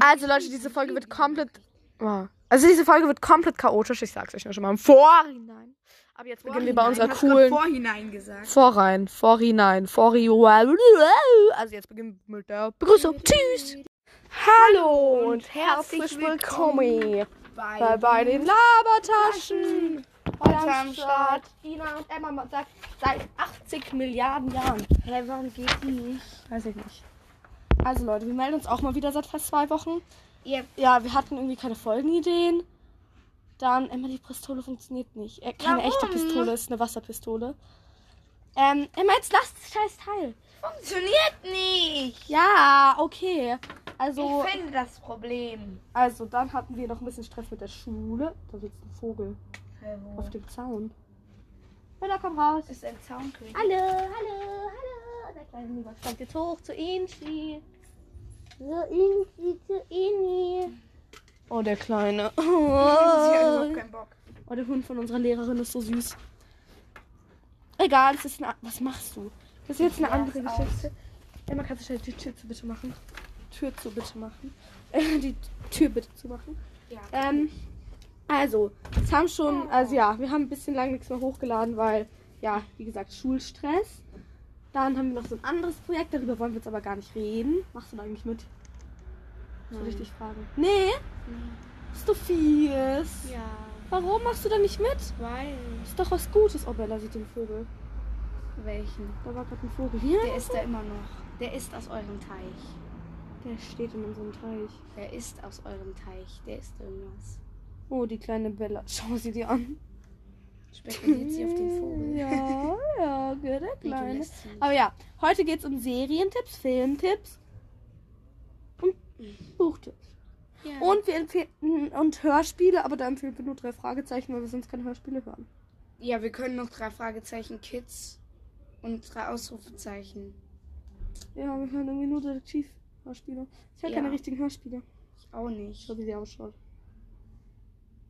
Also Leute, diese Folge wird komplett. Oh. Also diese Folge wird komplett chaotisch. Ich sag's euch nur schon mal im Vorhinein. Aber jetzt beginnen wir bei unserer coolen. Vorhinein gesagt. Vorrein, Vorhinein, Vorhiu. Also jetzt beginnen wir mit der Begrüßung. Tschüss. Hallo und herzlich willkommen bei, bei den Labertaschen. Heute am Start. Ina und Emma sagt seit 80 Milliarden Jahren. Hä, warum geht die nicht? Weiß ich nicht. Also Leute, wir melden uns auch mal wieder seit fast zwei Wochen. Ihr Ja, wir hatten irgendwie keine Folgenideen. Dann, Emma, die Pistole funktioniert nicht. Äh, keine Warum? echte Pistole, ist eine Wasserpistole. Ähm, Emma, jetzt lass das scheiß Teil. funktioniert nicht. Ja, okay. Also, Ich finde das Problem. also, dann hatten wir noch ein bisschen Stress mit der Schule. Da sitzt ein Vogel wo? auf dem Zaun. Bella, komm raus. ist ein Zaunkönig. Hallo, hallo, hallo. Der kleine Lieber kommt jetzt hoch zu Inchi. So, Inchi, zu Ini. Oh, der Kleine. Oh, überhaupt keinen Bock. oh, der Hund von unserer Lehrerin ist so süß. Egal, es ist eine. Was machst du? Das ist jetzt eine andere. Geschichte. Emma, kannst du schnell die Tür zu bitte machen? Tür zu bitte machen. Äh, die Tür bitte zu machen. Ja. Ähm, also, es haben schon, also ja, wir haben ein bisschen lang nichts mehr hochgeladen, weil, ja, wie gesagt, Schulstress. Dann haben wir noch so ein anderes Projekt, darüber wollen wir jetzt aber gar nicht reden. Machst du da eigentlich mit? So richtig fragen. Nee? Bist du fies? Ja. Warum machst du da nicht mit? Weil. Ist doch was Gutes. Oh, Bella sieht den Vogel. Welchen? Da war gerade ein Vogel. Hier? Der ist da immer noch. Der ist aus eurem Teich. Der steht in unserem Teich. Der ist aus eurem Teich. Der ist irgendwas. Oh, die kleine Bella. Schau sie dir an. Spekuliert sie auf den Vogel. Ja, ja, der kleine. Aber ja, heute geht es um Serientipps, Filmtipps und Buchtipps. Ja. Und wir empfehlen und Hörspiele, aber da empfehlen wir nur drei Fragezeichen, weil wir sonst keine Hörspiele hören. Ja, wir können noch drei Fragezeichen Kids und drei Ausrufezeichen. Ja, wir hören irgendwie nur Detektiv-Hörspiele. Ich höre Ja. keine richtigen Hörspiele. Ich auch nicht. Schau, wie sie ausschaut.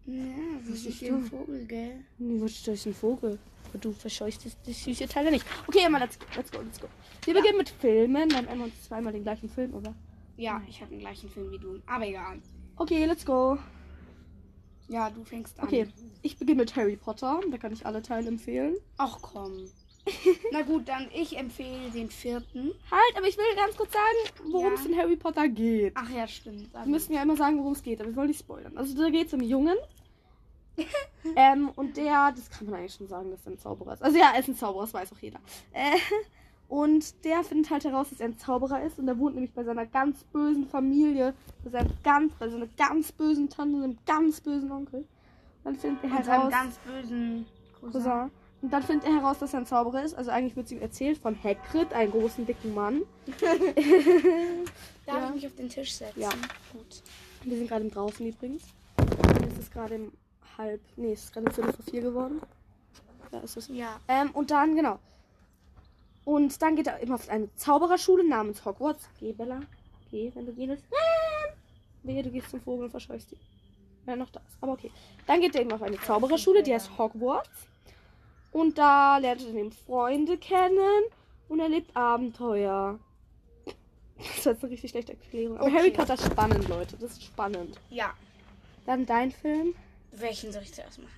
Ja, Was ist da? Vogel, gell? Nee, was ist das ein Vogel? Aber du verscheuchst das, das süße Teil nicht. Okay, Emma, let's, let's go, let's go. Wir beginnen mit Filmen. Dann wir uns zweimal den gleichen Film, oder? Ja, ich habe den gleichen Film wie du. Aber egal. Okay, let's go. Ja, du fängst an. Okay, ich beginne mit Harry Potter. Da kann ich alle Teile empfehlen. Ach komm. Na gut, dann ich empfehle den vierten. Halt, aber ich will ganz kurz sagen, worum Ja. es in Harry Potter geht. Ach ja, stimmt. Wir müssen ja immer sagen, worum es geht, aber wir wollen nicht spoilern. Also da geht es um Jungen. ähm, und der, das kann man eigentlich schon sagen, dass er ein Zauberer ist. Also ja, er ist ein Zauberer, das weiß auch jeder. Äh, und der findet halt heraus, dass er ein Zauberer ist. Und er wohnt nämlich bei seiner ganz bösen Familie, bei seinem ganz, bei seiner ganz bösen Tante und einem ganz bösen Onkel. Dann findet er Mit seinem heraus, ganz bösen Cousin. Cousin. Und dann findet er heraus, dass er ein Zauberer ist. Also eigentlich wird es ihm erzählt von Hagrid, einem großen, dicken Mann. Darf Ja. ich mich auf den Tisch setzen? Ja. Gut. Wir sind gerade im draußen übrigens. Es ist gerade im halb. Nee, es ist gerade Viertel vor vier geworden. Ja, ist es. Ja. Ähm, und dann, genau. Und dann geht er immer auf eine Zaubererschule namens Hogwarts. Geh, Bella. Geh, wenn du gehen willst. Wehe, du gehst zum Vogel und verscheuchst ihn. Ja, noch das. Aber okay. Dann geht er eben auf eine Zaubererschule, die heißt Hogwarts. Und da lernt er eben Freunde kennen und erlebt Abenteuer. Das ist jetzt eine richtig schlechte Erklärung. Aber Okay. Harry Potter ist spannend, Leute. Das ist spannend. Ja. Dann dein Film. Welchen soll ich zuerst machen?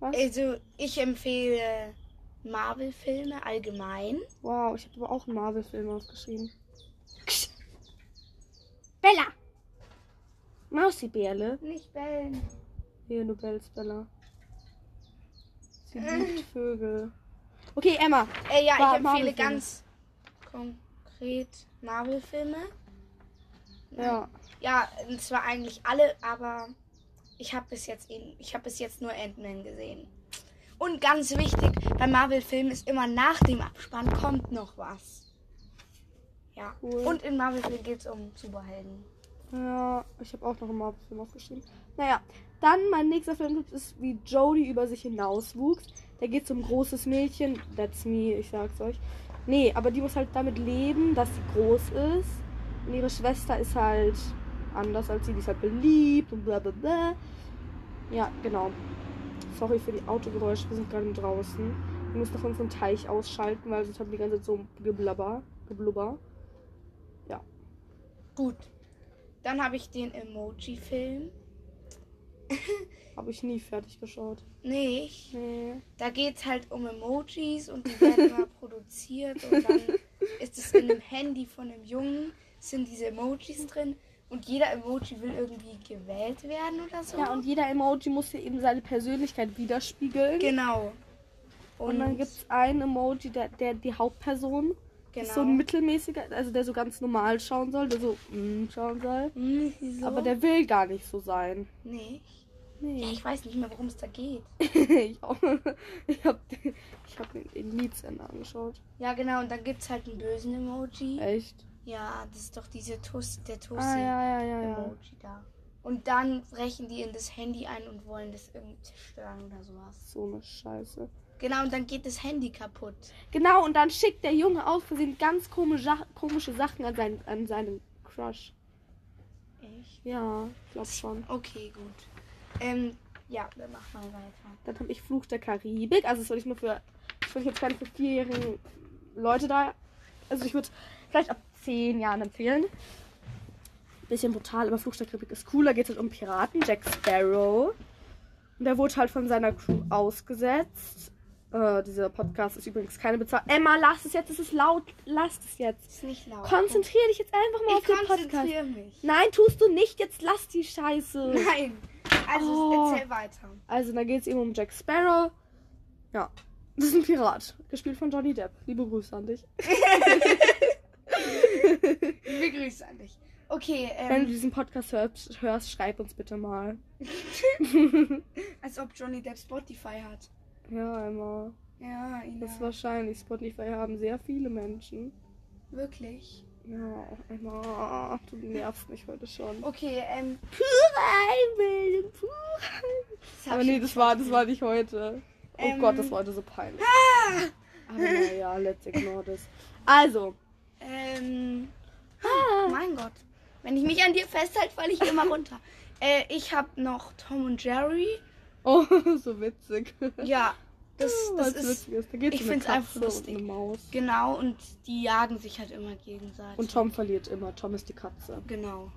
Was? Also, ich empfehle Marvel-Filme allgemein. Wow, ich habe aber auch einen Marvel-Film aufgeschrieben. Bella! Mausibärle. Nicht bellen. Hier, du bellst, Bella. Sie liebt Vögel. Okay, Emma. Äh, ja, ich empfehle ganz konkret Marvel-Filme. Ja. Ja, und zwar eigentlich alle, aber ich habe bis jetzt eben, ich habe bis jetzt nur Ant-Man gesehen. Und ganz wichtig, bei Marvel-Filmen ist immer nach dem Abspann kommt noch was. Ja. Cool. Und in Marvel-Filmen geht es um Superhelden. Ja, ich habe auch noch einen Marvel-Film aufgeschrieben. Naja, dann mein nächster Film ist, wie Jodie über sich hinauswuchs. Da geht es um großes Mädchen. That's me, ich sag's euch. Nee, aber die muss halt damit leben, dass sie groß ist. Und ihre Schwester ist halt anders als sie. Die ist halt beliebt und bla bla bla. Ja, genau. Sorry für die Autogeräusche, wir sind gerade draußen. Wir müssen noch unseren Teich ausschalten, weil sonst haben wir die ganze Zeit so geblubber. Geblubber. Gut. Dann habe ich den Emoji-Film. Habe ich nie fertig geschaut. Nicht. Nee. Da geht es halt um Emojis und die werden immer produziert und dann ist es in dem Handy von einem Jungen, sind diese Emojis drin und jeder Emoji will irgendwie gewählt werden oder so. Ja, und jeder Emoji muss hier eben seine Persönlichkeit widerspiegeln. genau. Und, dann gibt es einen Emoji, der, der die Hauptperson genau. ist so ein mittelmäßiger, also der so ganz normal schauen soll, der so mm, schauen soll. Wieso? Aber der will gar nicht so sein. Nee. Nee. Ja, ich weiß nicht mehr, worum es da geht. ich auch. Ich habe ich hab den Elite-Sender angeschaut. Ja, genau. Und dann gibt es halt einen bösen Emoji. Echt? Ja, das ist doch diese Tus, der Tussi Ah, ja, ja, ja. Emoji da. Und dann brechen die in das Handy ein und wollen das irgendwie zerstören oder sowas. So eine Scheiße. Genau, und dann geht das Handy kaputt. Genau, und dann schickt der Junge aus Versehen ganz komische, komische Sachen an seinen, an seinen Crush. Echt? Ja, ich glaube schon. Okay, gut. Ähm, ja, dann mach mal weiter. Dann habe ich Fluch der Karibik. Also das würde ich nur für, das würde ich jetzt keine für vierjährigen Leute da. Also ich würde vielleicht ab zehn Jahren empfehlen. Bisschen brutal, aber Fluch der Karibik ist cool. Da geht es halt um Piraten, Jack Sparrow. Und der wurde halt von seiner Crew ausgesetzt. Äh, dieser Podcast ist übrigens keine Bezahlung. Emma, lass es jetzt, es ist laut. Lass es jetzt. Ist nicht laut. Konzentrier dich jetzt einfach mal auf ich den Podcast. konzentriere mich. Nein, tust du nicht. Jetzt lass die Scheiße. Nein. Also Oh. erzähl weiter. Also, da geht es eben um Jack Sparrow. Ja, das ist ein Pirat. Gespielt von Johnny Depp. Liebe Grüße an dich. Wir grüßen an dich. Okay, Wenn du ähm, diesen Podcast hörst, hörst, schreib uns bitte mal. als ob Johnny Depp Spotify hat. Ja, Emma. Ja, Ina. Das ist wahrscheinlich. Spotify haben sehr viele Menschen. Wirklich. Ja, Emma. Du nervst mich heute schon. Okay, ähm. Pure Einbildung, pure hab Aber ich nee, das war, das war nicht heute. Oh Ähm. Gott, das war heute so peinlich. Aber naja, let's ignore this. Also. Ähm. Ah. Mein Gott. Wenn ich mich an dir festhalte, falle ich immer runter. Äh, ich habe noch Tom und Jerry. Oh, so witzig. Ja, das, das ist. Witziges. Da geht's ich um eine find's einfach lustig. Und Maus. Genau, und die jagen sich halt immer gegenseitig. Und Tom verliert immer. Tom ist die Katze. Genau.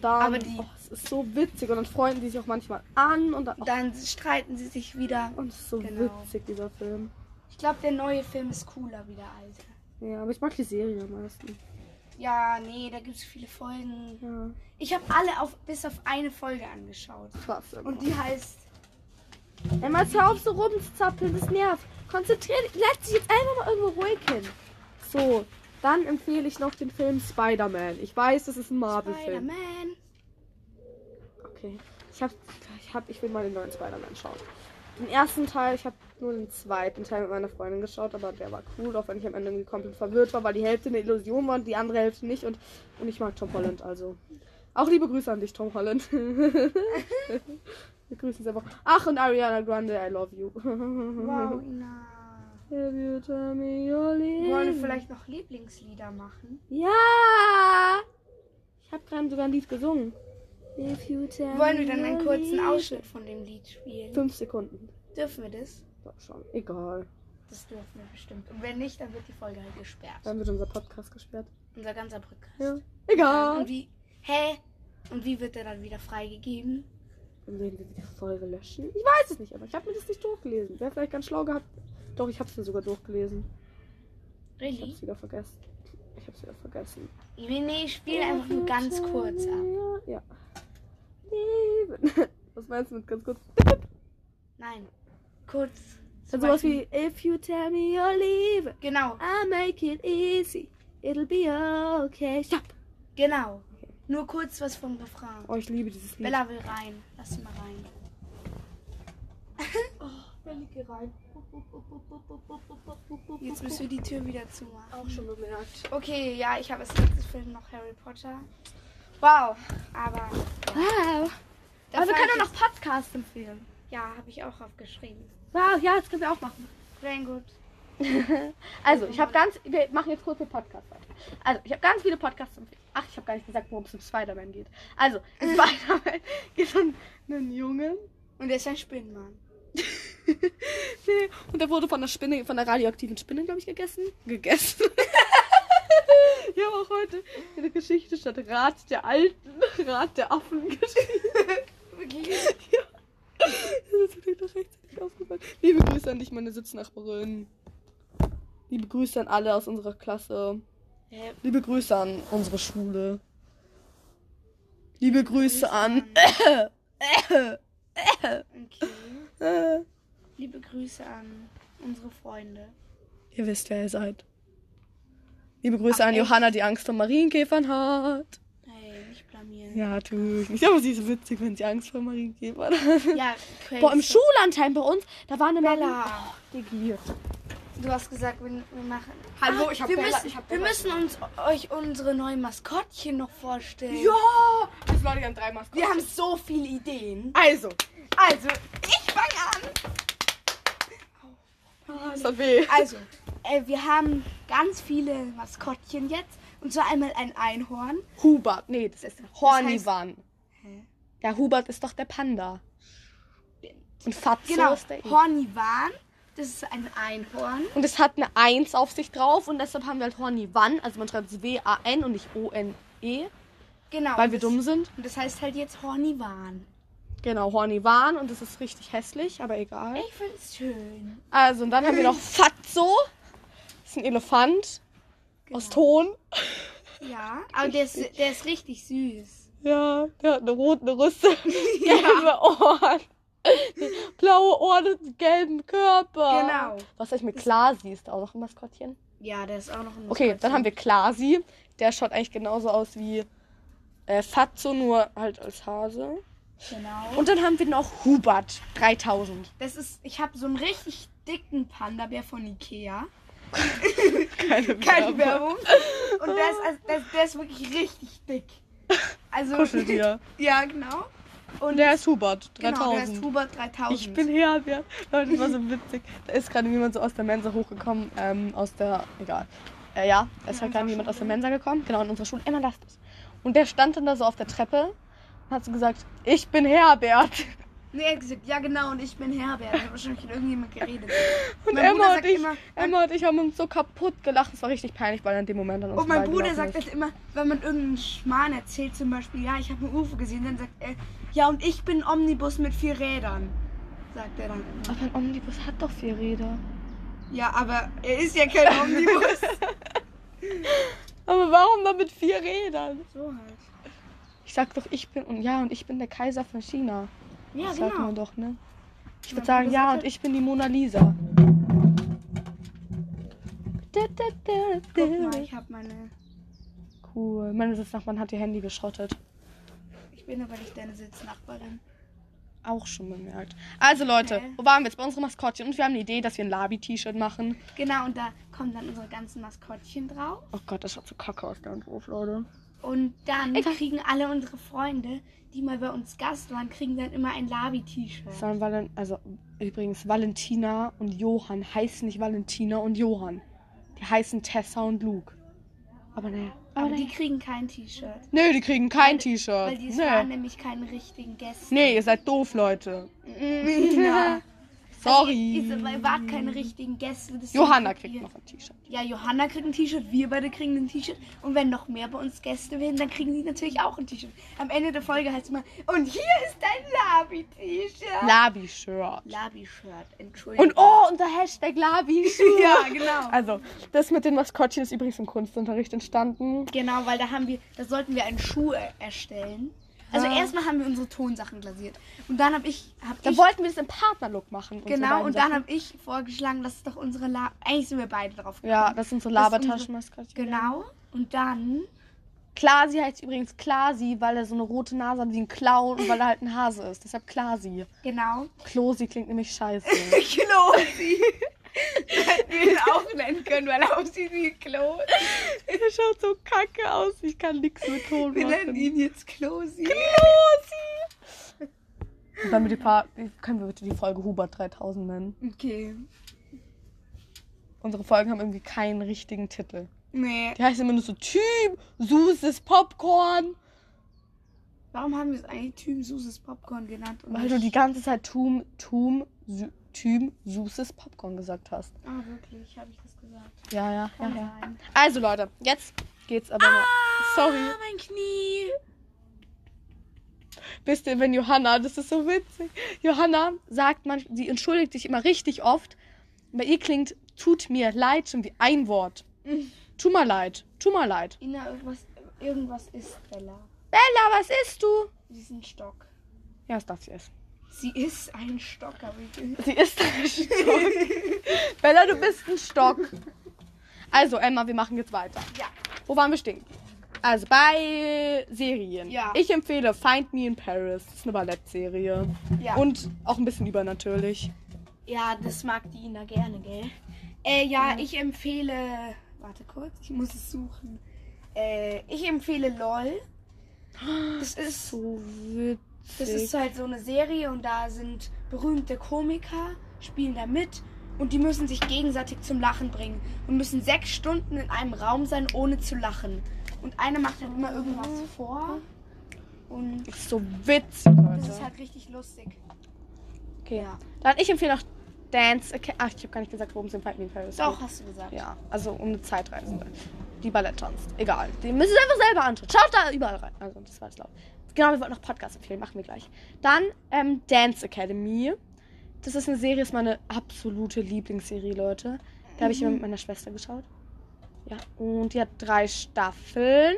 Dann, Aber die- oh, es ist so witzig. Und dann freunden die sich auch manchmal an. Und dann, oh, Dann streiten sie sich wieder. und es ist so Genau. witzig, dieser Film. Ich glaube, der neue Film ist cooler wie der alte. Ja, aber ich mag die Serie am meisten. Ja, nee, da gibt es viele Folgen. Ja, Ich habe alle auf, bis auf eine Folge angeschaut. krass. Und die heißt. Emma, jetzt hör auf so rumzuzappeln, das nervt. Konzentrier dich, setz dich jetzt einfach mal irgendwo ruhig hin. So, dann empfehle ich noch den Film Spider-Man. Ich weiß, das ist ein Marvel-Film. Spider-Man. Okay. Ich hab, ich hab, ich will mal den neuen Spider-Man schauen. Den ersten Teil, ich habe nur den zweiten Teil mit meiner Freundin geschaut, aber der war cool, auch wenn ich am Ende irgendwie komplett verwirrt war, weil die Hälfte eine Illusion war und die andere Hälfte nicht. Und, und ich mag Tom Holland, also. Auch liebe Grüße an dich, Tom Holland. Wir grüßen sie einfach. Ach, und Ariana Grande, I love you. Wow, Ina. Have you told me your Wollen wir vielleicht noch Lieblingslieder machen? Ja! Ich habe gerade sogar ein Lied gesungen. If you tell Wollen wir dann einen kurzen Ausschnitt von dem Lied spielen? Fünf Sekunden. Dürfen wir das? Doch schon. Egal. Das dürfen wir bestimmt. Und wenn nicht, dann wird die Folge halt gesperrt. Dann wird unser Podcast gesperrt. Unser ganzer Podcast. Ja. Und Egal. wie. Hä? Und wie wird der dann wieder freigegeben? Dann werden wir die Folge löschen. Ich weiß es nicht, aber ich habe mir das nicht durchgelesen. Wäre vielleicht ganz schlau gehabt. Doch, ich habe es mir sogar durchgelesen. Ich habe Really? es wieder vergessen. Ich habe es wieder vergessen. Nee, ich spiele einfach nur ganz kurz ab. Ja. Was meinst du mit ganz kurz? Nein. Kurz. Dann sowas Beispiel- wie If you tell me you're leaving, Genau, I'll make it easy. It'll be okay. Stopp. genau. Nur kurz was vom Refrain. Oh, ich liebe dieses Lied. Bella will rein. Lass sie mal rein. Bella, geh rein. Jetzt müssen wir die Tür wieder zumachen. auch schon bemerkt. Okay, ja, ich habe als letztes Film noch Harry Potter. Wow, aber. Wow. Da Aber wir können auch noch Podcasts empfehlen. Ja, habe ich auch aufgeschrieben. Wow, ja, das können wir auch machen. Very good. Also, ich habe ganz. Wir machen jetzt kurz den Podcast weiter. Also, ich habe ganz viele Podcasts empfehlen. Ach, ich habe gar nicht gesagt, worum es um Spider-Man geht. Also, in Spider-Man geht es um einen Jungen. Und der ist ein Spinnenmann. nee. Und der wurde von der Spinne, von der radioaktiven Spinne, glaube ich, gegessen. Gegessen. ich habe auch heute der Geschichte statt Rat der Alten Rat der Affen geschrieben. Wirklich? Das ist mir doch rechtzeitig aufgefallen. Liebe Grüße an dich, meine Sitznachbarin. Liebe Grüße an alle aus unserer Klasse. Hä? Liebe Grüße an unsere Schule. Liebe Grüße an. Okay. Äh, Liebe Grüße an unsere Freunde. ihr wisst, wer ihr seid. Liebe Grüße Ach, an echt? Johanna, die Angst vor Marienkäfern hat. Hey, nicht blamieren. Ja, tue ich nicht. Aber sie ist witzig, wenn sie Angst vor Marienkäfern hat. Ja, crazy. Boah, im Schullandheim bei uns, da war eine Bella. Marien... Du hast gesagt, wir, wir machen. Hallo, Ah, ich hab wir Bella- müssen, ich hab Wir müssen uns euch unsere neuen Maskottchen noch vorstellen. Ja! Das Leute haben drei Maskottchen. Wir haben so viele Ideen. Also. Also, ich fange an. Das hat weh. Also, äh, wir haben ganz viele Maskottchen jetzt. Und zwar einmal ein Einhorn. Hubert. Nee, das ist heißt- Hornivan. Hä? Der Hubert ist doch der Panda. Und Fatso Genau, ist der E. Hornivan. Das ist ein Einhorn. Und es hat eine 1 auf sich drauf und deshalb haben wir halt Hornivan. Also man schreibt es W-A-N und nicht O-N-E, Genau. weil wir das, dumm sind. Und das heißt halt jetzt Hornivan. Genau, Hornivan und das ist richtig hässlich, aber egal. Ich find's schön. Also und dann haben wir noch Fatso. Das ist ein Elefant aus Genau. Ton. Ja, aber der ist, der ist richtig süß. Ja, der hat eine rote Rüste, gelbe Ohren, blaue Ohren und einen gelben Körper. Genau. Was heißt mit Klasi? Ist da auch noch ein Maskottchen? Ja, der ist auch noch ein Okay, dann haben wir Klasi. Der schaut eigentlich genauso aus wie äh, Fatso, nur halt als Hase. Genau. Und dann haben wir noch Hubert 3000. das ist, ich habe so einen richtig dicken Panda-Bär von Ikea. Keine Keine Werbung. Und der ist, also, der, der ist wirklich richtig dick. Also, Kuscheltier. ja, genau. Und der ist Hubert 3000. Genau, der ist Hubert 3000. Ich bin Herbert. Leute, das war so witzig. Da ist gerade jemand so aus der Mensa hochgekommen. Ähm, aus der. Egal. Äh, ja, da ist In halt gerade jemand aus der. Mensa gekommen. Genau, in unserer Schule. Emma lasst es. Und der stand dann da so auf der Treppe und hat so gesagt: Ich bin Herbert. Nee, er hat gesagt, ja genau, und ich bin Herbert. Da hat wahrscheinlich mit irgendjemand geredet. Und Mein Emma und, ich, immer- Emma und ich haben uns so kaputt gelacht. Es war richtig peinlich, weil er in dem Moment an uns Und mein Bruder sagt das immer, wenn man irgendeinen Schmarrn erzählt, zum Beispiel, ja, ich habe ein UFO gesehen, dann sagt er, ja, und ich bin ein Omnibus mit vier Rädern. Sagt er dann immer. Aber ein Omnibus hat doch vier Räder. Ja, aber er ist ja kein Omnibus. Aber warum dann mit vier Rädern? so halt. Ich sag doch, ich bin. Und ja, und ich bin der Kaiser von China. Ja, Das sagt genau. man doch, ne? Ich würde sagen, ja, und ich bin die Mona Lisa. Guck mal, ich habe meine. Cool. Meine Sitznachbarn hat ihr Handy geschrottet. Ich bin aber nicht deine Sitznachbarin. Auch schon bemerkt. Also Leute, Hä? wo waren wir jetzt bei unserem Maskottchen? Und wir haben eine Idee, dass wir ein Labi-T-Shirt machen. Genau, und da kommen dann unsere ganzen Maskottchen drauf. Oh Gott, das schaut so kacke aus, der Entwurf, Leute. Und dann Egal. kriegen alle unsere Freunde, die mal bei uns Gast waren, kriegen dann immer ein Labi-T-Shirt. Sondern also übrigens, Valentina und Johann heißen nicht Valentina und Johann. Die heißen Tessa und Luke. Aber naja. Aber Aber die naja. kriegen kein T-Shirt. Nö, die kriegen kein Weil T-Shirt. die waren Nee. nämlich keine richtigen Gäste. nee, ihr seid doof, Leute. ja. Sorry. Also, ihr wart keine richtigen Gäste. Johanna kriegt ihr- noch ein T-Shirt. Ja, Johanna kriegt ein T-Shirt, wir beide kriegen ein T-Shirt. Und wenn noch mehr bei uns Gäste werden, dann kriegen die natürlich auch ein T-Shirt. Am Ende der Folge heißt es immer, und hier ist dein Labi-T-Shirt. Labi-Shirt. Labi-Shirt, Entschuldigung. Und oh, unser Hashtag Labi-Shirt. Ja, genau. Also, das mit den Maskottchen ist übrigens im Kunstunterricht entstanden. Genau, weil da haben wir, da sollten wir einen Schuh er erstellen. Also Ja. erstmal haben wir unsere Tonsachen glasiert. Und dann habe ich, hab Da ich wollten wir das im Partnerlook machen. genau, und dann habe ich vorgeschlagen, das ist doch unsere La Eigentlich sind wir beide drauf gekommen. Ja, das sind so Das ist unsere- Labertaschenmaskottchen. Genau. Und dann, Klasi heißt übrigens Klasi, weil er so eine rote Nase hat wie ein Clown und weil er halt ein Hase ist. Deshalb Klasi. genau. Klosi klingt nämlich scheiße. Klosi. Wir ihn auch nennen können, weil er aussieht wie Klo. er schaut so kacke aus. Ich kann nichts mit Ton Wir machen. nennen ihn jetzt Klosi. Klosi! Dann mit die paar, können wir bitte die Folge Hubert 3000 nennen. Okay. Unsere Folgen haben irgendwie keinen richtigen Titel. Nee. Die heißt immer nur so Typ, süßes Popcorn. Warum haben wir es eigentlich Typen Suses Popcorn genannt? Weil du die ganze Zeit Tum, Tum, Sü, Tüm, süßes Popcorn gesagt hast. Ah, wirklich? Habe ich das gesagt? Ja, ja, ja, Kann ja. sein. Also Leute, jetzt geht's aber mal. sorry. Ah, mein Knie. Wisst ihr, wenn Johanna, das ist so witzig. Johanna sagt man, sie entschuldigt sich immer richtig oft. Bei ihr klingt tut mir leid schon wie ein Wort. Tu mal leid, tu mal leid. Ina, irgendwas, irgendwas ist Bella. Bella, was isst du? Diesen Stock. Ja, das darf sie essen. Sie ist ein Stock, aber ich Sie ist ein Stock. Bella, du bist ein Stock. Also, Emma, wir machen jetzt weiter. Ja. Wo waren wir stehen? Also, bei Serien. Ja. Ich empfehle Find Me in Paris. Das ist eine Ballettserie. Ja. Und auch ein bisschen übernatürlich. Ja, das mag die Ina gerne, gell? Äh, ja, ich empfehle. Warte kurz, ich muss es suchen. Äh, ich empfehle LOL. Das ist, So witzig. Das ist halt so eine Serie und da sind berühmte Komiker, spielen da mit und die müssen sich gegenseitig zum Lachen bringen und müssen sechs Stunden in einem Raum sein, ohne zu lachen. Und einer macht halt immer irgendwas vor und ist so witzig, Leute. das ist halt richtig lustig. okay. Dann ich empfehle noch Dance Academy. Ach, ich habe gar nicht gesagt, worum es in Find Me in Paris Doch, geht. hast du gesagt. Ja, also um eine Zeitreisende. Die Ballett tanzt. Egal. Die müssen es einfach selber anschauen. Schaut da überall rein. Also, das war jetzt laut. Genau, wir wollten noch Podcast empfehlen. Machen wir gleich. Dann ähm, Dance Academy. Das ist eine Serie, ist meine absolute Lieblingsserie, Leute. Da habe ich immer mit meiner Schwester geschaut. Ja, und die hat drei Staffeln.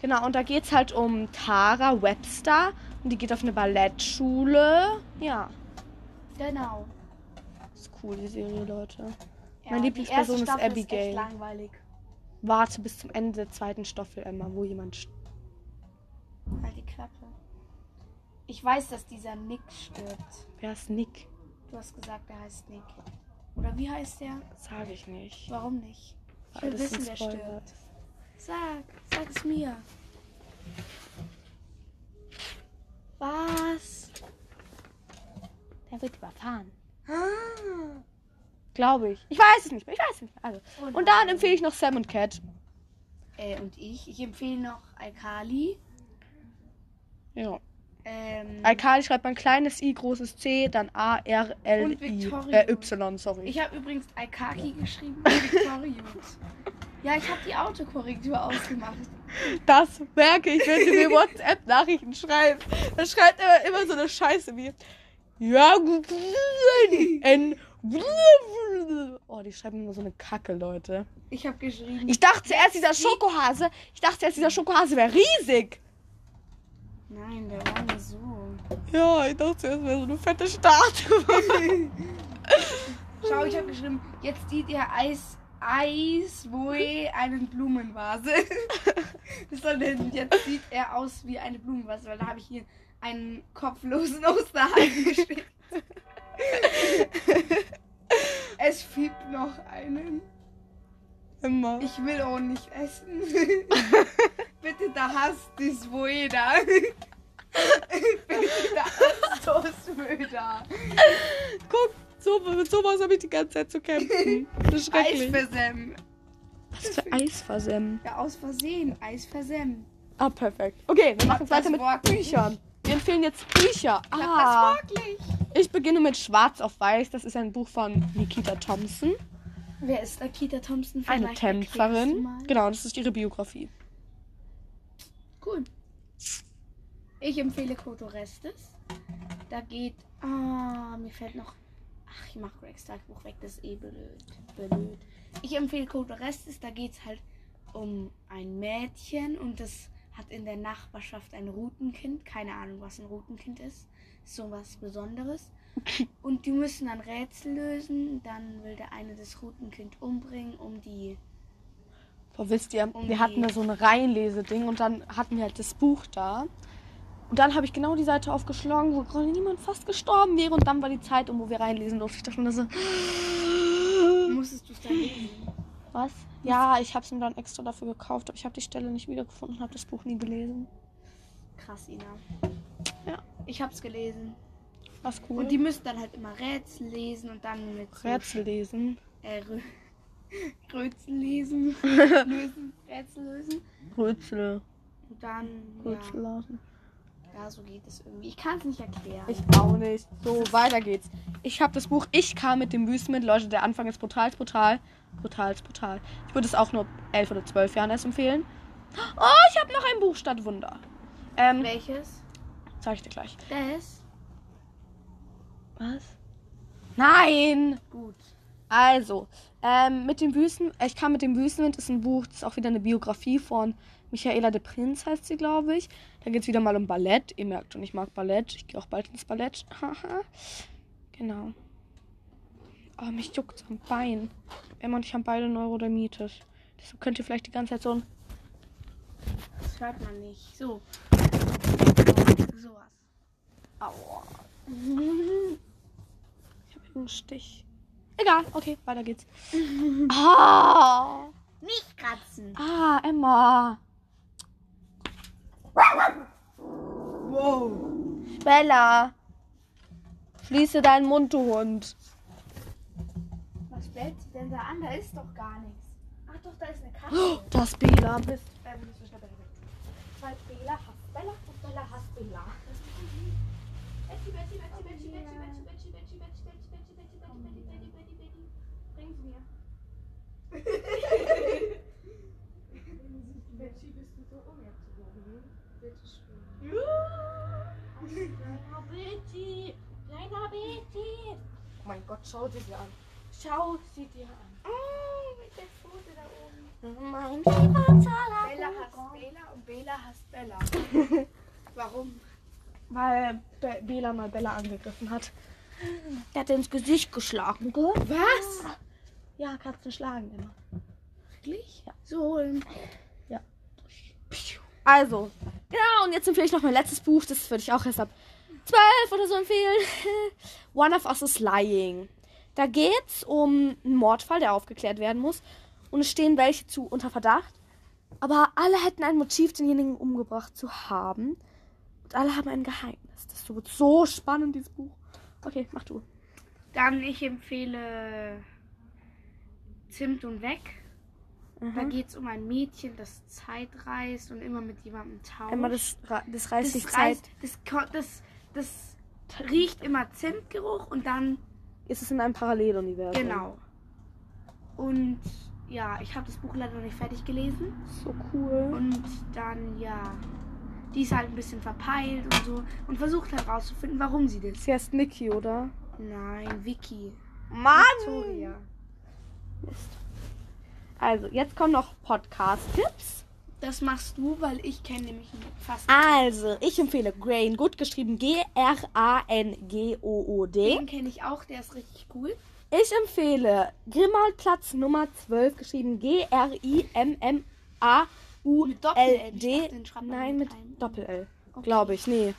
Genau, und da geht es halt um Tara Webster. Und die geht auf eine Ballettschule. Ja, Genau. ist cool, die Serie, Leute. Ja, Meine die Lieblingsperson ist Abigail. echt langweilig. Warte bis zum Ende der zweiten Staffel, Emma, wo jemand st- Halt die Klappe. Ich weiß, dass dieser Nick stirbt. Wer ist Nick? Du hast gesagt, der heißt Nick. Oder wie heißt der? Sage ich nicht. Warum nicht? Ich will wissen, wer stirbt. Sag, sag es mir. Was? Der wird überfahren. Ah. Glaube ich. Ich weiß es nicht mehr. Ich weiß es nicht mehr. Also. Oh Und dann empfehle ich noch Sam und Cat. Äh, und ich? Ich empfehle noch Alkali. Ja. Ähm, Alkali schreibt man kleines i, großes C, dann A, R, L, Und I. Äh, Y, sorry. ich habe übrigens Alkaki geschrieben. und Victorious. ja, ich habe die Autokorrektur ausgemacht. das merke ich, wenn du mir WhatsApp-Nachrichten schreibst. Da schreibt er immer so eine Scheiße wie. Ja, gut. N. Oh, die schreiben immer so eine Kacke, Leute. Ich habe geschrieben. Ich dachte zuerst, dieser Schokohase, ich dachte zuerst, dieser Schokohase wäre riesig. Nein, der war nicht so. Ja, ich dachte zuerst, wäre so eine fette Statue. Schau, ich habe geschrieben, jetzt sieht ihr Eis, Eis, woe einen Blumenvase. Das soll denn, jetzt sieht er aus wie eine Blumenvase, weil da habe ich hier einen kopflosen Osterhasen geschickt. Es fehlt noch einen. Immer. Ich will auch nicht essen. Bitte, da hast du woe da. Bitte, da hast du Müll da. Guck, so, mit sowas habe ich die ganze Zeit zu kämpfen. Das ist Eis schrecklich. versemmen. Was für Eisversemmen. Ja, aus Versehen. Eis versemmen. Ah, perfekt. Okay, wir machen weiter mit Büchern. Wir empfehlen jetzt Bücher. Ah, ich beginne mit Schwarz auf Weiß. Das ist ein Buch von Nikita Thompson. Wer ist Akita Thompson? Eine mal. Genau, das ist ihre Biografie. Cool. Ich empfehle Kotorestes. Da geht. Ah, mir fällt noch. Ach, ich mach Gregs Tagebuch weg, das ist eh blöd. blöd. Ich empfehle Kotorestes. Da geht es halt um ein Mädchen und das hat in der Nachbarschaft ein Rutenkind. Keine Ahnung, was ein Rutenkind ist. Ist so was Besonderes. Und die müssen dann Rätsel lösen. Dann will der eine das Rutenkind umbringen, um die. Boah, wisst ihr, Um wir hatten da so ein Reihenleseding und dann hatten wir halt das Buch da. Und dann habe ich genau die Seite aufgeschlagen, wo gerade niemand fast gestorben wäre. Und dann war die Zeit, um wo wir reinlesen durften. Ich dachte mir so, Musstest du es dann lesen? was? Ja, ich habe es mir dann extra dafür gekauft, aber ich habe die Stelle nicht wiedergefunden und habe das Buch nie gelesen. Krass, Ina. Ja. Ich hab's gelesen. Was cool. Und die müssen dann halt immer Rätsel lesen und dann mit so Rätsel lesen. Äh, Rö Rätsel lesen. lösen. Rätsel lösen. Rätsel. Und dann. Rätsel Ja, lesen. ja, so geht es irgendwie. Ich kann es nicht erklären. Ich auch nicht. So, weiter geht's. Ich habe das Buch Ich kam mit dem Wüsten mit. Leute, der Anfang ist brutal, brutal. Brutal, brutal. Ich würde es auch nur 11 oder 12 Jahren erst empfehlen. Oh, ich habe noch ein Buch statt Wunder. Ähm, Welches? zeig ich dir gleich. Das? Was? Nein! Gut. Also, ähm, mit dem Wüsten, ich kam mit dem Wüstenwind ist ein Buch, das ist auch wieder eine Biografie von Michaela de Prinz, heißt sie, glaube ich. Da geht es wieder mal um Ballett. Ihr merkt schon, ich mag Ballett. Ich gehe auch bald ins Ballett. Haha. genau. Oh, mich juckt am Bein. Emma und ich haben beide Neurodermitis. Deshalb könnt ihr vielleicht die ganze Zeit so ein. Das hört man nicht. So. Sowas. Aua. Mückenstich. Egal, okay, weiter geht's. ah! Nicht kratzen. Ah, Emma. Wow. Bella. Schließe deinen Mund, du Hund. Was bellt sie denn da an? Da ist doch gar nichts. Ach doch, da ist eine Katze. Oh, das Bela. Mist. Ähm, das ist Weil Bela hasst Bella und Bella hasst Bela. Betty, Betty, Betty. Betty, bist du so geworden? Bitte schön. Kleiner Betty, kleiner Betty. Oh mein Gott, schau dir sie an. Schau sie dir an. Oh, mit der Pfote da oben. Mein Bella hasst Bella und Bella hasst Bella. Warum? Weil Be Bela mal Bella angegriffen hat. Der hat ins Gesicht geschlagen. gell? Was? Ja, Katzen schlagen immer. Wirklich? Ja. So. ähm, Also, genau, und jetzt empfehle ich noch mein letztes Buch, das würde ich auch erst ab 12 oder so empfehlen. One of Us is Lying. Da geht's um einen Mordfall, der aufgeklärt werden muss. Und es stehen welche zu unter Verdacht. Aber alle hätten ein Motiv, denjenigen umgebracht zu haben. Und alle haben ein Geheimnis. Das wird so spannend, dieses Buch. Okay, mach du. Dann ich empfehle Zimt und Weg. Da Mhm. geht es um ein Mädchen, das Zeit reist und immer mit jemandem tauscht. Einmal das, das reißt sich Zeit. das, das, das riecht immer Zimtgeruch und dann Ist es in einem Paralleluniversum? genau. Und ja, ich habe das Buch leider noch nicht fertig gelesen. So cool. Und dann, ja, die ist halt ein bisschen verpeilt und so und versucht halt rauszufinden, warum sie das. Sie heißt Nikki, oder? Nein, Vicky. Mann! Victoria. Mist. Also, jetzt kommen noch Podcast-Tipps. Das machst du, weil ich kenne nämlich fast. Also, ich empfehle Grain, gut geschrieben G-R-A-N-G-O-O-D. Den kenne ich auch, der ist richtig cool. Ich empfehle Grimaldplatz Nummer 12, geschrieben G-R-I-M-M-A-U-L-D. Nein, mit. Doppel-L. Okay. Glaube ich, nee.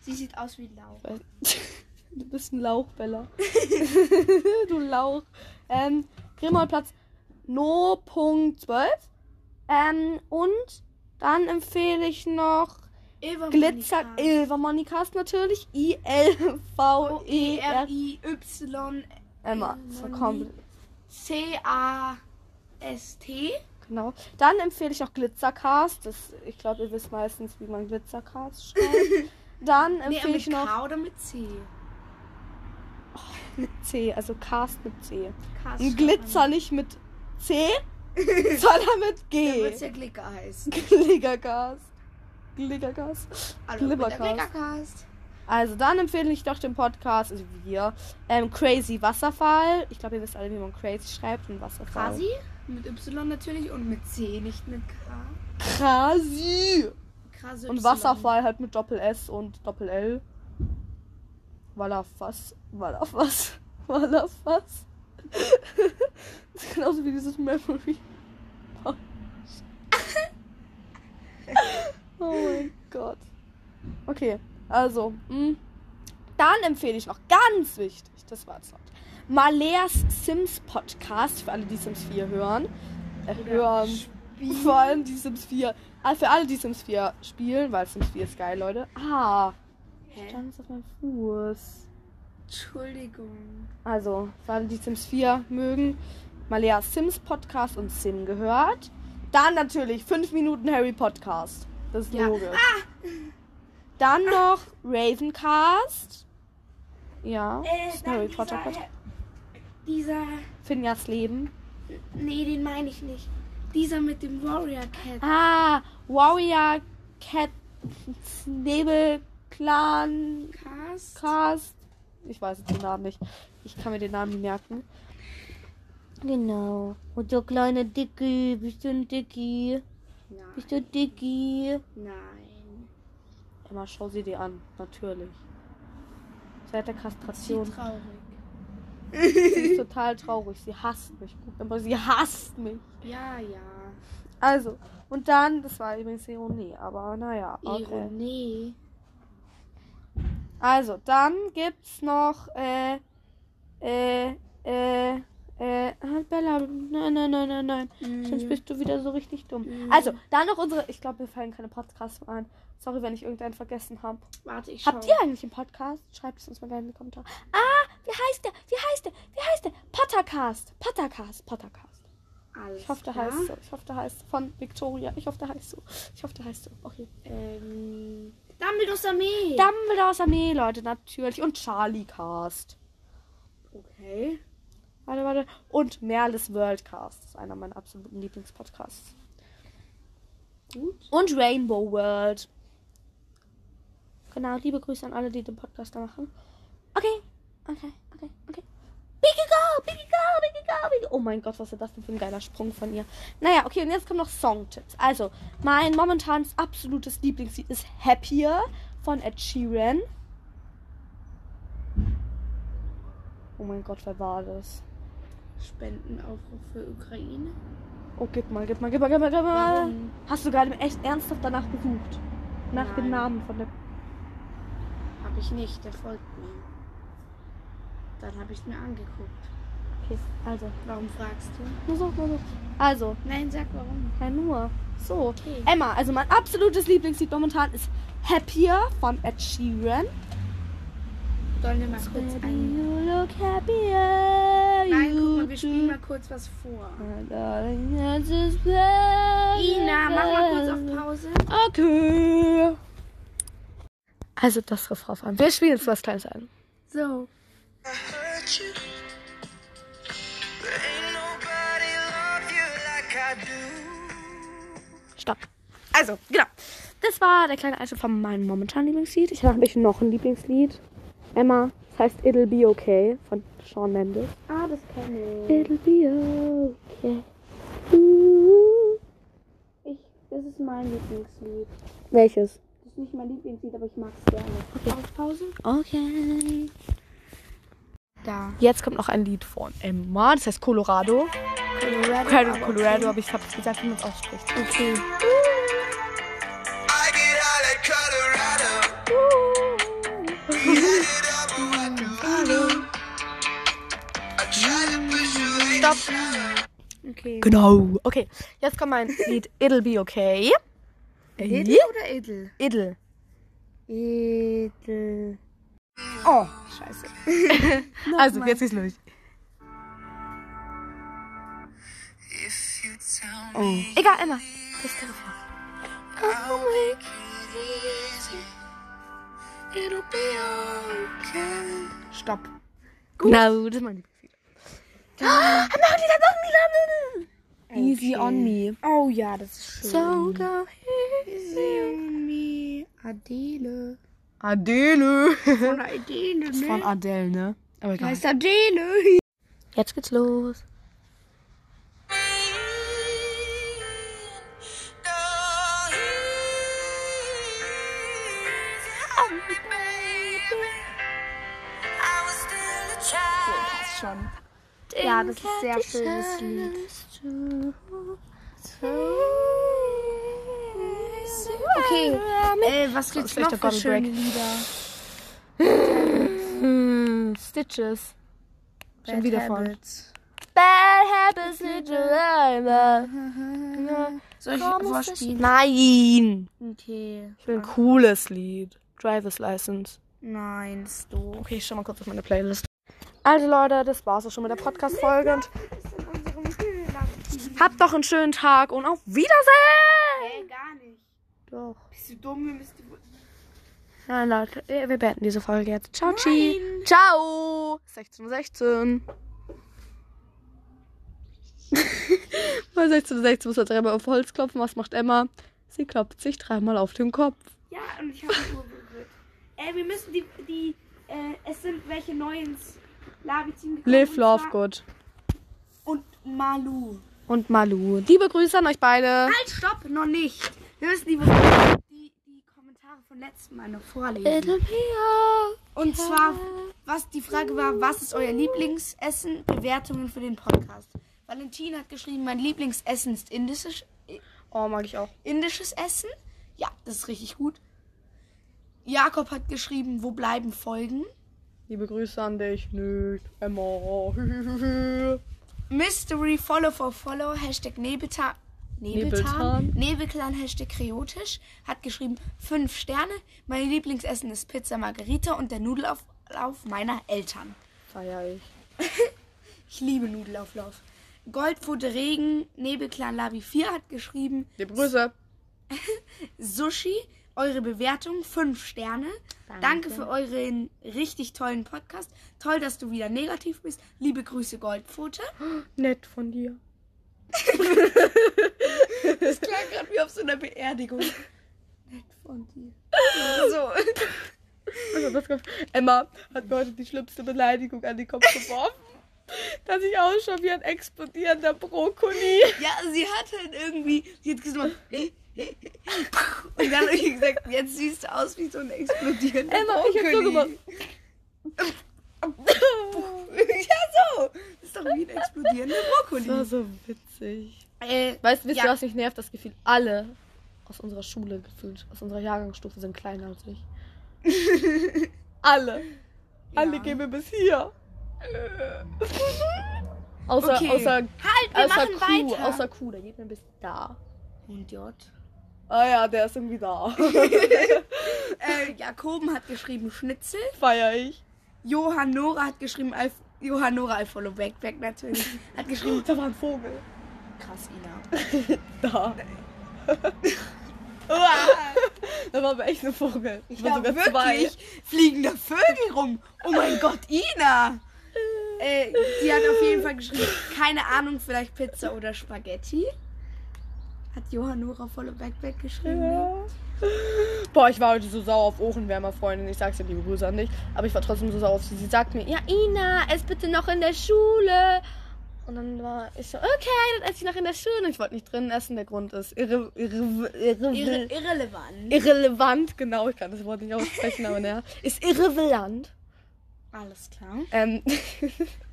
Sie sieht aus wie Lauch. Du bist ein Lauch, Bella. du Lauch. Ähm, Grimaldplatz No.12. Ähm, und dann empfehle ich noch Eva Glitzer Monika. Ilvermonicast natürlich. I-L-V-E-R. E-R-I-Y. Emma. C-A-S-T. Genau. Dann empfehle ich auch Glitzercast. Das, ich glaube, ihr wisst meistens, wie man Glitzercast schreibt. Dann Nee, empfehle mit ich noch K oder mit C? Mit C, also Cast mit C. K Ein Glitzer nicht mit C, sondern mit G. wird ja Glicker heißen. Glickercast. Glickercast. Also. Glickercast. Also dann empfehle ich doch den Podcast, also wir, ähm, Crazy Wasserfall. Ich glaube, ihr wisst alle, wie man Crazy schreibt und Wasserfall. Krasi mit Y natürlich und mit C, nicht mit K. Crazy. Krasi Und. Wasserfall halt mit Doppel S und Doppel L. Weil er was? das ist genauso wie dieses Memory. oh mein Gott. Okay, also, mh. dann empfehle ich noch ganz wichtig, das war jetzt Maleas Sims Podcast, für alle, die Sims 4 hören. Äh, hören. Vor allem die Sims 4. Ah, für alle, die Sims 4 spielen, weil Sims 4 ist geil, Leute. Ah, Hä? stand auf meinem Fuß. Entschuldigung. Also, für alle, die Sims 4 mögen, Malea Sims Podcast und Sim gehört. Dann natürlich 5 Minuten Harry Podcast. Das ist Ja. logisch. Dann noch Ravencast. Ja, Äh, Harry Potter Podcast. dieser. Finjas Leben. Nee, den meine ich nicht. Dieser mit dem Warrior Cat. Ah, Warrior Cat Nebel Clan Cast. Cast. Ich weiß jetzt den Namen nicht. Ich kann mir den Namen nicht merken. Genau. Und der kleine Dicky. Bist du ein Dicky? Nein. Bist du ein Dicky? Nein. Emma, schau sie dir an. Natürlich. Seit der Sie Kastration. traurig. Sie ist total traurig. Sie hasst mich. Guck mal, sie hasst mich. Ja, ja. Also, und dann, das war übrigens Ironie, aber naja. Okay. Ironie. Also, dann gibt's noch, äh, äh, äh, äh, ah, Bella, nein, nein, nein, nein, nein. Sonst bist du wieder so richtig dumm. Mhm. Also, dann noch unsere, ich glaube, mir fallen keine Podcasts mehr ein. Sorry, wenn ich irgendeinen vergessen habe. Warte, ich schau. Habt ihr eigentlich einen Podcast? Schreibt es uns mal gerne in die Kommentare. Ah, wie heißt der? Wie heißt der? Wie heißt der? Pottercast. Pottercast. Pottercast. Alles Ich hoffe, der heißt so. Ich hoffe, der heißt von Victoria. Ich hoffe, der heißt so. Ich hoffe, der heißt so. Okay. Ähm, Dumbledores Armee. Dumbledores Armee, Leute, natürlich. Und Charlie Cast. okay. Warte, warte. Und Merles Worldcast. Das ist einer meiner absoluten Lieblingspodcasts. Gut. Und Rainbow World. Genau, liebe Grüße an alle, die den Podcast da machen. Okay, okay, okay, okay. Biggie Go, Biggie Go, Biggie Go, Biggie Oh mein Gott, was ist das denn für ein geiler Sprung von ihr. Naja, okay, und jetzt kommen noch Songtipps. Also, mein momentanes absolutes Lieblingslied ist Happier von Ed Sheeran. Oh mein Gott, wer war das? Spendenaufruf für Ukraine. Oh, gib mal, gib mal, gib mal, gib mal, gib mal. Warum? Hast du gerade echt ernsthaft danach gesucht? Nach dem Nein. Namen von der. Habe ich nicht, der folgt mir. Dann habe ich mir angeguckt. Okay, also. Warum fragst du? Nur so, nur so. Also, Nein, sag warum. ja, nur. So. Okay. Emma, also mein absolutes Lieblingslied momentan ist Happier von Ed Sheeran. Sollen wir mal kurz ein. You look happier. Nein, guck mal, wir spielen mal kurz was vor. Darling. Ina, mach mal kurz auf Pause. Okay. Also das Refrain. Wir spielen jetzt was Kleines ein. So. Hurt you. But ain't nobody love you like I do. Stopp. Also, genau. Das war der kleine Einschnitt von meinem momentanen Lieblingslied. Ich habe nämlich noch ein Lieblingslied. Emma, das heißt It'll Be Okay von Shawn Mendes. Ah, das kenne ich. It'll be okay. Ich. Das ist mein Lieblingslied. Welches? Das ist nicht mein Lieblingslied, aber ich mag es gerne. Okay. Auf Pause? Okay. Da. Jetzt kommt noch ein Lied von Emma. Das heißt Colorado. Colorado. Colorado, aber Colorado aber ich habe gesagt, wie man es ausspricht. Okay. Stopp. Okay. Genau. Okay, jetzt kommt mein Lied It'll Be Okay. Edel oder Edel? Idle. Edel. Oh, scheiße. Also, jetzt geht's los. If you tell Oh. me Egal, Emma. Das ist der Refrain. I'll make it easy, it'll be okay. Stopp. Genau, das ist mein. Ah, noch ein Lied. Easy Okay. on me. Oh ja, das ist schön. So go Easy on me. Adele. Adele. Von Adele, Das ist von ne? Adele, ne? Aber egal. Heißt Adele. Jetzt geht's los. Passt schon. Ja, das ist sehr schönes Lied. Okay, äh, was gibt's noch für schöne. Lieder? Hm, Stitches. Schon Bad wieder von. Habits. Bad habits Stitches. Soll ich vorspielen? Nein. Okay. Ich will ein cooles Lied. Driver's License. Nein, ist doof. Okay, ich schau mal kurz auf meine Playlist. Also Leute, das war's auch schon mit der Podcast-Folge. Und habt noch einen schönen Tag und auf Wiedersehen. Hey. Doch. Bist du dumm? Wir müssen die... Nein, Leute, wir beenden diese Folge jetzt. Ciao, Chi. Ciao. 16.16 Uhr. Bei 16.16 muss er dreimal auf Holz klopfen. Was macht Emma? Sie klopft sich dreimal auf den Kopf. Ja, und ich habe die Uhr berührt. Ey, wir müssen die, die, äh, es sind welche neu ins Labi-Team gekommen. Live, good. Und Malu. Und Malu. Liebe Grüße an euch beide. Halt, stopp, noch nicht. Wir müssen die, die, die Kommentare von letztem Mal noch vorlesen. Und zwar, was die Frage war, was ist euer Lieblingsessen? Bewertungen für den Podcast. Valentin hat geschrieben, mein Lieblingsessen ist indisches, Oh, mag ich auch. indisches Essen. Ja, das ist richtig gut. Jakob hat geschrieben, wo bleiben Folgen? Liebe Grüße an dich. Nicht. Emma. Mystery Follow for Follow, Hashtag Nebeltan. Nebeltan. Nebeltan. Nebelclan, Hashtag Kreotisch, hat geschrieben 5 Sterne. Mein Lieblingsessen ist Pizza Margarita und der Nudelauflauf meiner Eltern. Feier ich. Ich liebe Nudelauflauf. Goldpfote Regen, Nebelclan Labi 4 hat geschrieben Liebe Grüße. Sushi, eure Bewertung 5 Sterne. Danke. für euren richtig tollen Podcast. Toll, dass du wieder negativ bist. Liebe Grüße, Goldpfote. Nett von dir. Das klang gerade wie auf so einer Beerdigung. Nett von dir. So. Also, Emma hat mir heute die schlimmste Beleidigung an den Kopf geworfen. Dass ich ausschaue wie ein explodierender Brokkoli. Ja, sie hat halt irgendwie. Sie hat gesagt. Und dann hat sie gesagt, jetzt siehst du aus wie so ein explodierender Emma, ich hab so Brokkoli. gemacht. ja, so. Das ist doch wie ein explodierender Brokkoli. Das war so witzig. Äh, Weißt, wisst Ja. ihr, was mich nervt? Das Gefühl, alle aus unserer Schule gefühlt, aus unserer Jahrgangsstufe sind kleiner als ich. alle. Alle Ja. gehen mir bis hier. außer, Okay. außer, halt, wir außer machen Q, weiter. außer Q, der geht mir bis da. Und J. Ah ja, der ist irgendwie da. Äh, Jakoben hat geschrieben Schnitzel. Feier ich. Johann Nora hat geschrieben, I, Johann Nora, I follow back, back natürlich. Hat geschrieben, Da war ein Vogel. krass, Ina. Da. Da war aber echt ein Vogel. Das war Ja, sogar wirklich. Fliegen da Vögel rum. Oh mein Gott, Ina. Äh, die hat auf jeden Fall geschrieben, keine Ahnung, vielleicht Pizza oder Spaghetti. Hat Johann Nora volle Backpack geschrieben. ne? Ja. Boah, ich war heute so sauer auf Ohrenwärmer, Freundin. Ich sag's dir, liebe Grüße an dich. Aber ich war trotzdem so sauer auf sie. Sie sagt mir, ja, Ina, ess bitte noch in der Schule. Und dann war ich so, okay, dann esse ich noch in der Schule. Und ich wollte nicht drinnen essen. Der Grund ist irre, irre, irre, Irre, irrelevant. irrelevant. Genau, ich kann das Wort nicht aussprechen, aber naja. Ist irrelevant. Alles klar. Ähm,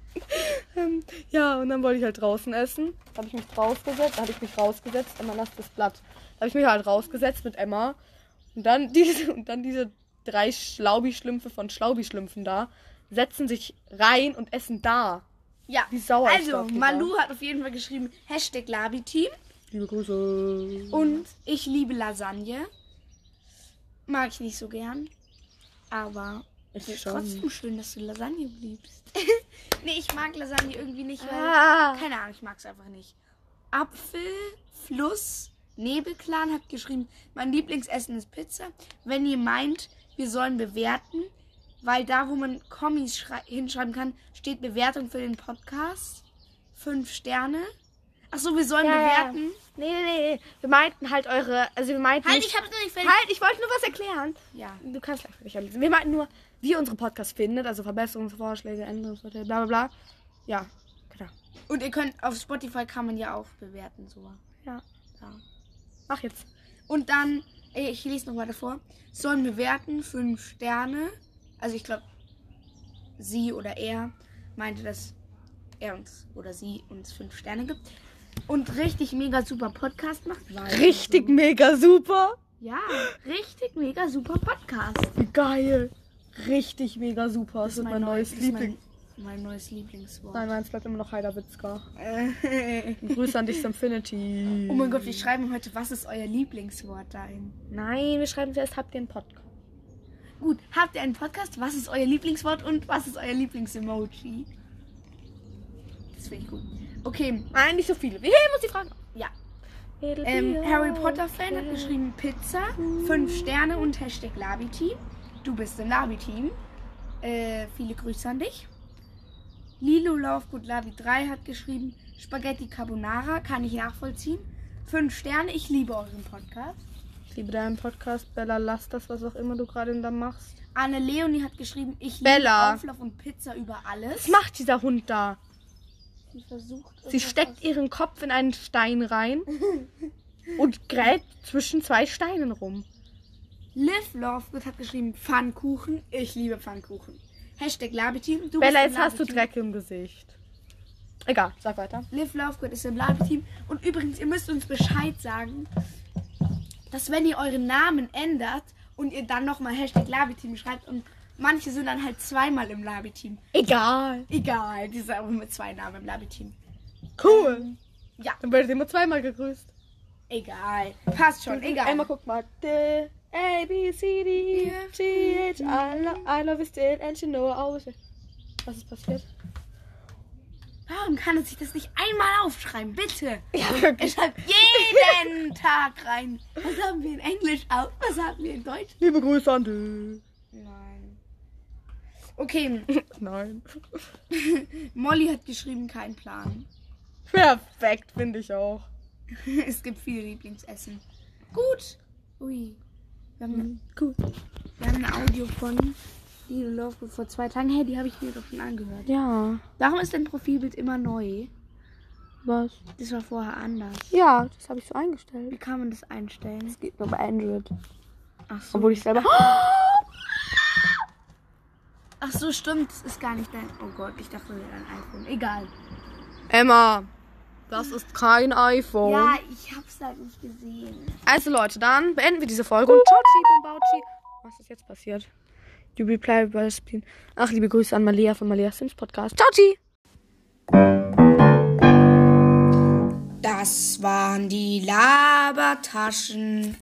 ähm, ja, und dann wollte ich halt draußen essen. Da habe ich mich rausgesetzt, da habe ich mich rausgesetzt, Emma lass das Blatt. Da habe ich mich halt rausgesetzt mit Emma. Und dann diese, und dann diese drei Schlaubi-Schlümpfe von Schlaubi-Schlümpfen da setzen sich rein und essen da. Ja, Wie sauer also Malu hat auf jeden Fall geschrieben, Hashtag Labi-Team. Liebe Grüße. Und ich liebe Lasagne. Mag ich nicht so gern. Aber es Ich ist schon. trotzdem schön, dass du Lasagne liebst. nee, ich mag Lasagne irgendwie nicht, weil. Ah. Keine Ahnung, ich mag es einfach nicht. Apfel, Fluss, Nebelclan hat geschrieben, mein Lieblingsessen ist Pizza. Wenn ihr meint, wir sollen bewerten, weil da, wo man Kommis schrei- hinschreiben kann, steht Bewertung für den Podcast. Fünf Sterne. Achso, wir sollen Ja, ja. bewerten. Nee, nee, nee. Wir meinten halt eure. Also wir meinten. Halt, nicht, ich hab's noch nicht fertig. halt, ich wollte nur was erklären. Ja. Du kannst gleich fertig lesen. Wir meinten nur, wie ihr unsere Podcasts findet, also Verbesserungsvorschläge, Änderungsvorschläge, bla bla bla. Ja, genau. Und ihr könnt auf Spotify kann man ja auch bewerten, so. Ja. Ja. Mach jetzt. Und dann, ey, ich lese noch weiter vor. Sollen bewerten, fünf Sterne. Also ich glaube, sie oder er meinte, dass er uns oder sie uns fünf Sterne gibt. Und richtig mega super Podcast macht. Richtig mega super. Ja, richtig mega super Podcast. Wie geil. Richtig mega super. Das, ist wird mein, neu- neues das ist Liebling. Mein, mein neues Lieblingswort. Nein, meins bleibt immer noch Heiderwitzka. Grüße an dich, Infinity. oh mein Gott, wir schreiben heute, was ist euer Lieblingswort dahin? Nein, wir schreiben zuerst, habt ihr einen Podcast? Gut, habt ihr einen Podcast? Was ist euer Lieblingswort und was ist euer Lieblingsemoji? Das finde ich gut. Okay, Nein, nicht so viele. Wir heben uns die Fragen. ja. Ähm, Harry Potter Fan hat geschrieben Pizza, 5 Sterne und Hashtag Labi-Team. Du bist im Labi-Team. Äh, viele Grüße an dich. Lilo Laufgut Labi 3 hat geschrieben Spaghetti Carbonara kann ich nachvollziehen. Fünf Sterne, ich liebe euren Podcast. Ich liebe deinen Podcast. Bella, lass das, was auch immer du gerade da machst. Anne Leonie hat geschrieben, ich Bella. liebe Auflauf und Pizza über alles. Was macht dieser Hund da? Sie versucht. Sie steckt ihren Kopf in einen Stein rein und gräbt zwischen zwei Steinen rum. Liv Lovegood hat geschrieben, Pfannkuchen. Ich liebe Pfannkuchen. Hashtag Labeteam. Du Bella, bist jetzt hast du. Dreck im Gesicht. Egal, sag weiter. Liv Lovegood ist im Labeteam. Und übrigens, ihr müsst uns Bescheid sagen, dass wenn ihr euren Namen ändert und ihr dann nochmal Hashtag Labeteam schreibt und manche sind dann halt zweimal im Labeteam. Egal. Egal, die sind auch mit zwei Namen im Labeteam. Cool. Ja, Dann werdet ihr immer zweimal gegrüßt. egal. Passt schon, egal. Einmal guck mal. A, B, C, D, E, F, G, H, I, lo- I love you still and you know I always... Was ist passiert? Warum kann er sich das nicht einmal aufschreiben? Bitte. Ja, Er wirklich. schreibt jeden Tag rein. Was haben wir in Englisch auch? Was haben wir in Deutsch? Liebe Grüße an dich. Nein. Okay, Nein. Molly hat geschrieben, kein Plan. Perfekt, finde ich auch. es gibt viele Lieblingsessen. Gut. Ui. Wir haben, Gut. wir haben ein Audio von Liebe Love vor zwei Tagen. Hey, die habe ich mir doch schon angehört. Ja. Warum ist dein Profilbild immer neu? Was? Das war vorher anders. Ja, das habe ich so eingestellt. Wie kann man das einstellen? Das geht nur bei Android. Ach so. Obwohl ich selber... Ach so, stimmt. Das ist gar nicht dein. Oh Gott, ich dachte, wäre dein iPhone. Egal. Emma, das ist kein iPhone. Ja, ich hab's halt nicht gesehen. Also Leute, dann beenden wir diese Folge und ciao, Chi, Bombauchi. Was ist jetzt passiert? You reply by Spin. Ach, liebe Grüße an Malia von Malia Sims Podcast. Ciao. Das waren die Labertaschen.